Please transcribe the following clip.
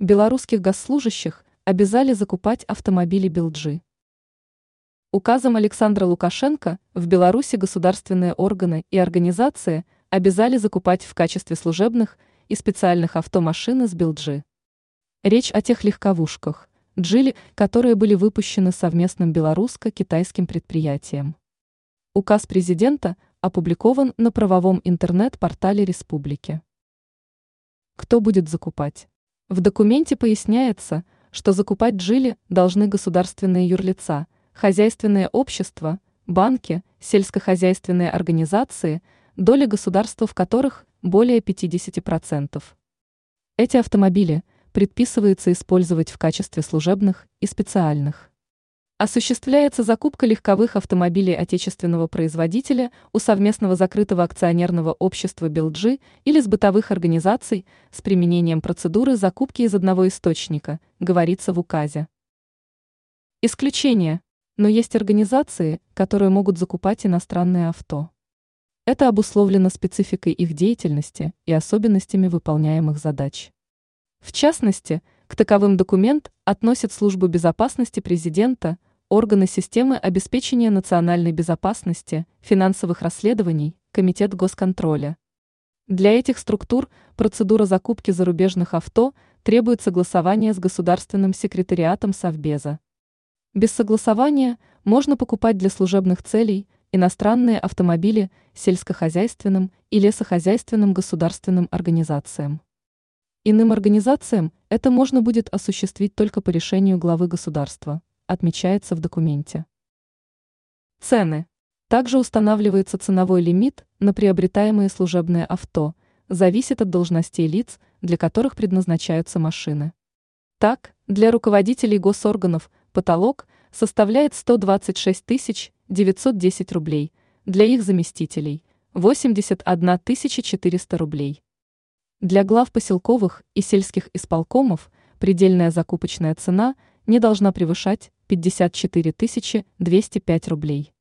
Белорусских госслужащих обязали закупать автомобили Белджи. Указом Александра Лукашенко в Беларуси государственные органы и организации обязали закупать в качестве служебных и специальных автомашин из Белджи. Речь о тех легковушках, Джили, которые были выпущены совместным белорусско-китайским предприятием. Указ президента опубликован на правовом интернет-портале республики. Кто будет закупать? В документе поясняется, что закупать Джили должны государственные юрлица, хозяйственные общества, банки, сельскохозяйственные организации, доли государства в которых более 50%. Эти автомобили предписывается использовать в качестве служебных и специальных. Осуществляется закупка легковых автомобилей отечественного производителя у совместного закрытого акционерного общества «Белджи» или с бытовых организаций с применением процедуры закупки из одного источника, говорится в указе. Исключение. Но есть организации, которые могут закупать иностранные авто. Это обусловлено спецификой их деятельности и особенностями выполняемых задач. В частности, к таковым документ относят Службу безопасности президента – органы системы обеспечения национальной безопасности, финансовых расследований, Комитет госконтроля. Для этих структур процедура закупки зарубежных авто требует согласования с государственным секретариатом Совбеза. Без согласования можно покупать для служебных целей иностранные автомобили сельскохозяйственным и лесохозяйственным государственным организациям. Иным организациям это можно будет осуществить только по решению главы государства отмечается в документе. Цены. Также устанавливается ценовой лимит на приобретаемые служебные авто, зависит от должностей лиц, для которых предназначаются машины. Так, для руководителей госорганов потолок составляет 126 910 рублей, для их заместителей – 81 400 рублей. Для глав поселковых и сельских исполкомов предельная закупочная цена не должна превышать 54 205 рублей.